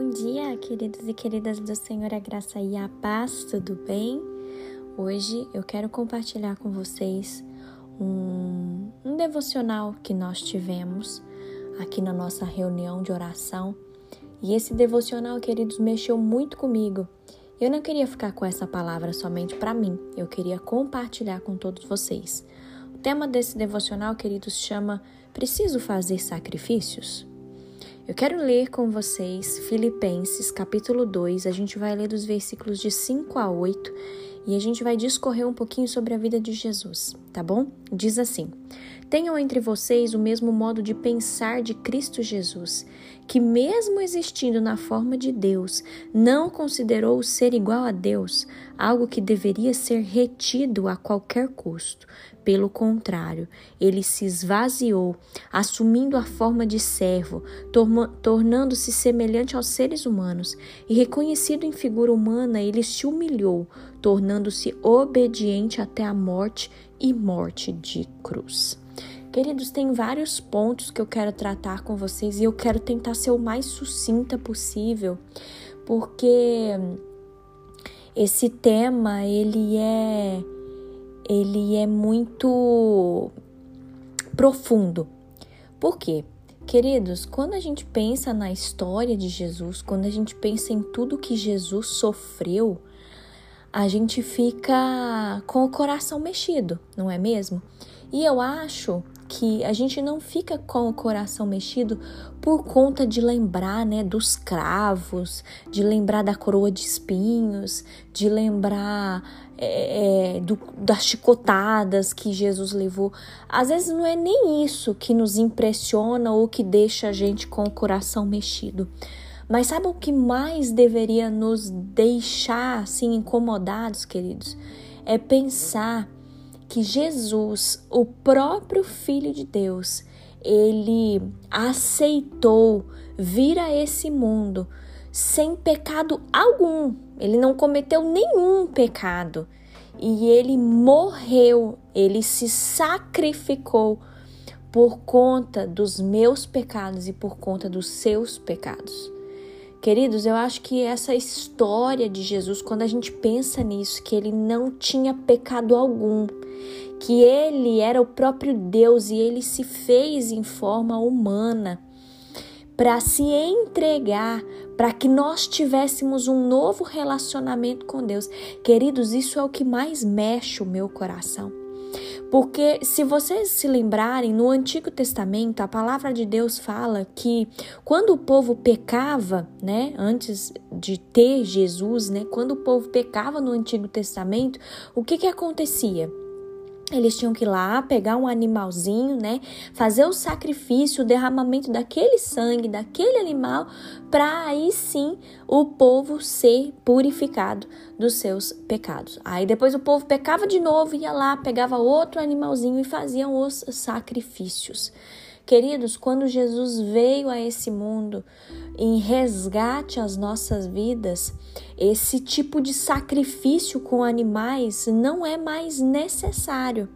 Bom dia, queridos e queridas do Senhor, a graça e a paz, tudo bem? Hoje eu quero compartilhar com vocês um, um devocional que nós tivemos aqui na nossa reunião de oração. E esse devocional, queridos, mexeu muito comigo. Eu não queria ficar com essa palavra somente para mim, eu queria compartilhar com todos vocês. O tema desse devocional, queridos, chama Preciso fazer sacrifícios? Eu quero ler com vocês Filipenses capítulo 2. A gente vai ler dos versículos de 5 a 8 e a gente vai discorrer um pouquinho sobre a vida de Jesus, tá bom? Diz assim: Tenham entre vocês o mesmo modo de pensar de Cristo Jesus, que, mesmo existindo na forma de Deus, não considerou ser igual a Deus algo que deveria ser retido a qualquer custo. Pelo contrário, ele se esvaziou, assumindo a forma de servo, tornando-se semelhante aos seres humanos, e reconhecido em figura humana, ele se humilhou, tornando-se obediente até a morte e morte de cruz. Queridos, tem vários pontos que eu quero tratar com vocês e eu quero tentar ser o mais sucinta possível, porque esse tema ele é ele é muito profundo. Por quê? Queridos, quando a gente pensa na história de Jesus, quando a gente pensa em tudo que Jesus sofreu, a gente fica com o coração mexido, não é mesmo? E eu acho que a gente não fica com o coração mexido por conta de lembrar, né, dos cravos, de lembrar da coroa de espinhos, de lembrar é, é, do, das chicotadas que Jesus levou. Às vezes não é nem isso que nos impressiona ou que deixa a gente com o coração mexido. Mas sabe o que mais deveria nos deixar assim incomodados, queridos? É pensar que Jesus, o próprio Filho de Deus, ele aceitou vir a esse mundo sem pecado algum. Ele não cometeu nenhum pecado. E ele morreu, ele se sacrificou por conta dos meus pecados e por conta dos seus pecados. Queridos, eu acho que essa história de Jesus, quando a gente pensa nisso, que ele não tinha pecado algum, que ele era o próprio Deus e ele se fez em forma humana para se entregar, para que nós tivéssemos um novo relacionamento com Deus. Queridos, isso é o que mais mexe o meu coração. Porque se vocês se lembrarem, no Antigo Testamento, a palavra de Deus fala que quando o povo pecava, né, antes de ter Jesus, né, quando o povo pecava no Antigo Testamento, o que que acontecia? Eles tinham que ir lá pegar um animalzinho, né? Fazer o sacrifício, o derramamento daquele sangue, daquele animal, para aí sim o povo ser purificado dos seus pecados. Aí depois o povo pecava de novo, ia lá, pegava outro animalzinho e faziam os sacrifícios. Queridos, quando Jesus veio a esse mundo em resgate às nossas vidas, esse tipo de sacrifício com animais não é mais necessário.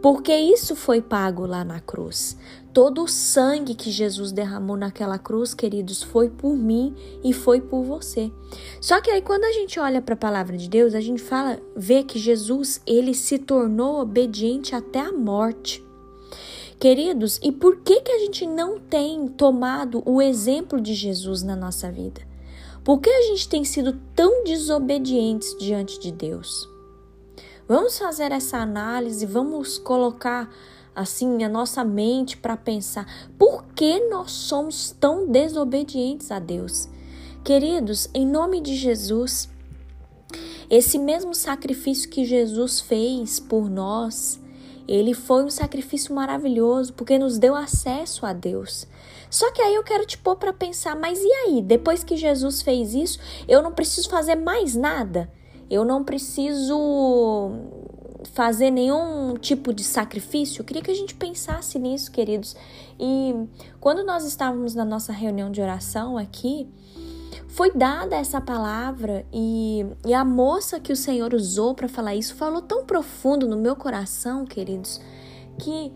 Porque isso foi pago lá na cruz. Todo o sangue que Jesus derramou naquela cruz, queridos, foi por mim e foi por você. Só que aí quando a gente olha para a palavra de Deus, a gente fala, vê que Jesus, ele se tornou obediente até a morte. Queridos, e por que, que a gente não tem tomado o exemplo de Jesus na nossa vida? Por que a gente tem sido tão desobedientes diante de Deus? Vamos fazer essa análise, vamos colocar assim a nossa mente para pensar por que nós somos tão desobedientes a Deus. Queridos, em nome de Jesus, esse mesmo sacrifício que Jesus fez por nós, ele foi um sacrifício maravilhoso porque nos deu acesso a Deus. Só que aí eu quero te pôr para pensar, mas e aí? Depois que Jesus fez isso, eu não preciso fazer mais nada? Eu não preciso fazer nenhum tipo de sacrifício? Eu queria que a gente pensasse nisso, queridos. E quando nós estávamos na nossa reunião de oração aqui, foi dada essa palavra e, e a moça que o Senhor usou para falar isso falou tão profundo no meu coração, queridos, que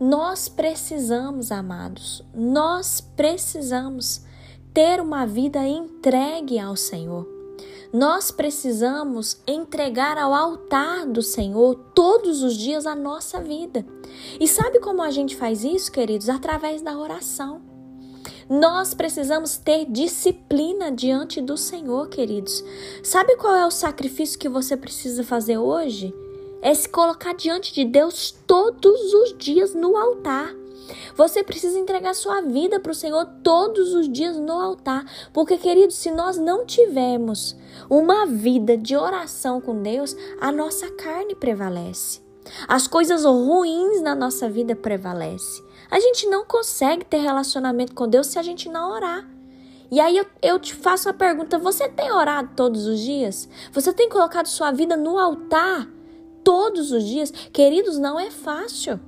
nós precisamos, amados, nós precisamos ter uma vida entregue ao Senhor. Nós precisamos entregar ao altar do Senhor todos os dias a nossa vida. E sabe como a gente faz isso, queridos? Através da oração. Nós precisamos ter disciplina diante do Senhor, queridos. Sabe qual é o sacrifício que você precisa fazer hoje? É se colocar diante de Deus todos os dias no altar. Você precisa entregar sua vida para o Senhor todos os dias no altar, porque, querido, se nós não tivermos uma vida de oração com Deus, a nossa carne prevalece. As coisas ruins na nossa vida prevalecem. A gente não consegue ter relacionamento com Deus se a gente não orar. E aí eu, eu te faço a pergunta: você tem orado todos os dias? Você tem colocado sua vida no altar todos os dias? Queridos, não é fácil.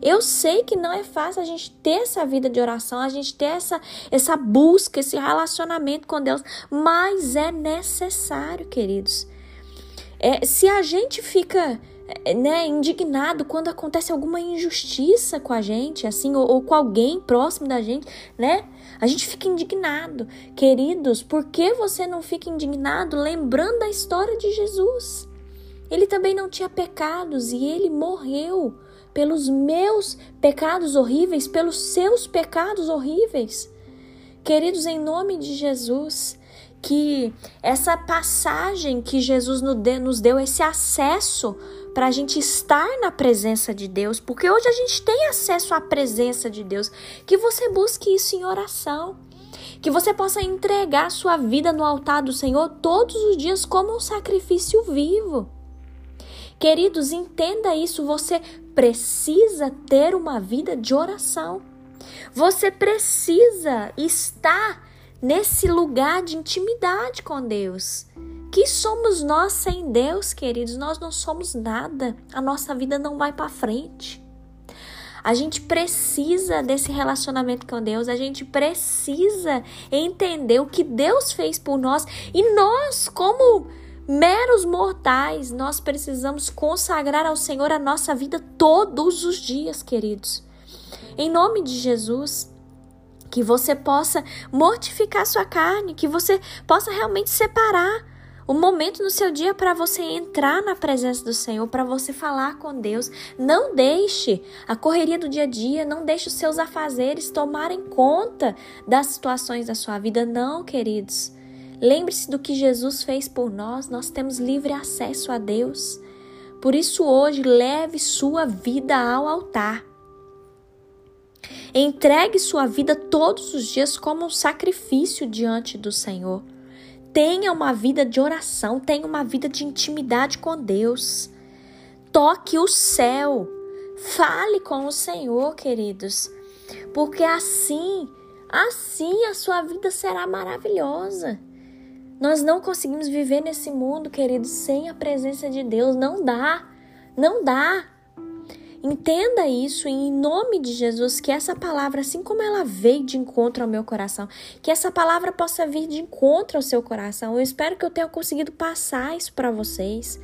Eu sei que não é fácil a gente ter essa vida de oração, a gente ter essa, essa busca, esse relacionamento com Deus, mas é necessário, queridos. É, se a gente fica né, indignado quando acontece alguma injustiça com a gente, assim, ou, ou, com alguém próximo da gente, né? A gente fica indignado. Queridos, por que você não fica indignado lembrando da história de Jesus? Ele também não tinha pecados e ele morreu pelos meus pecados horríveis, pelos seus pecados horríveis. Queridos, em nome de Jesus, que essa passagem que Jesus nos deu, esse acesso para a gente estar na presença de Deus, porque hoje a gente tem acesso à presença de Deus, que você busque isso em oração. Que você possa entregar sua vida no altar do Senhor todos os dias como um sacrifício vivo. Queridos, entenda isso. Você precisa ter uma vida de oração. Você precisa estar nesse lugar de intimidade com Deus. Que somos nós sem Deus, queridos? Nós não somos nada. A nossa vida não vai para frente. A gente precisa desse relacionamento com Deus, a gente precisa entender o que Deus fez por nós e nós, como meros mortais, nós precisamos consagrar ao Senhor a nossa vida todos os dias, queridos. Em nome de Jesus, que você possa mortificar sua carne, que você possa realmente separar o momento no seu dia para você entrar na presença do Senhor, para você falar com Deus. Não deixe a correria do dia a dia, não deixe os seus afazeres tomarem conta das situações da sua vida, não, queridos. Lembre-se do que Jesus fez por nós, nós temos livre acesso a Deus. Por isso, hoje, leve sua vida ao altar. Entregue sua vida todos os dias como um sacrifício diante do Senhor. Tenha uma vida de oração, tenha uma vida de intimidade com Deus. Toque o céu. Fale com o Senhor, queridos. Porque assim, assim a sua vida será maravilhosa. Nós não conseguimos viver nesse mundo, queridos, sem a presença de Deus. Não dá. Não dá. Entenda isso em nome de Jesus, que essa palavra, assim como ela veio de encontro ao meu coração, que essa palavra possa vir de encontro ao seu coração. Eu espero que eu tenha conseguido passar isso para vocês.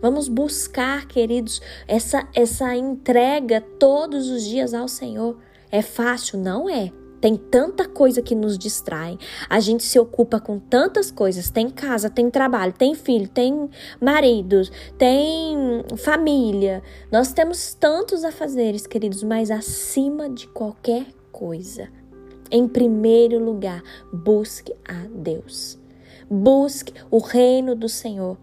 Vamos buscar, queridos, essa essa entrega todos os dias ao Senhor. É fácil? Não é. Tem tanta coisa que nos distrai. A gente se ocupa com tantas coisas. Tem casa, tem trabalho, tem filho, tem marido, tem família. Nós temos tantos afazeres, queridos, mas acima de qualquer coisa, em primeiro lugar, busque a Deus. Busque o reino do Senhor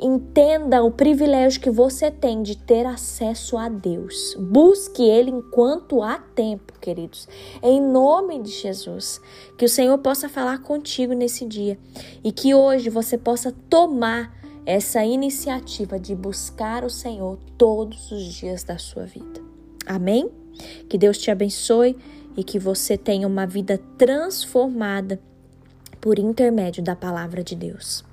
Entenda o privilégio que você tem de ter acesso a Deus. Busque Ele enquanto há tempo, queridos. Em nome de Jesus. Que o Senhor possa falar contigo nesse dia e que hoje você possa tomar essa iniciativa de buscar o Senhor todos os dias da sua vida. Amém? Que Deus te abençoe e que você tenha uma vida transformada por intermédio da palavra de Deus.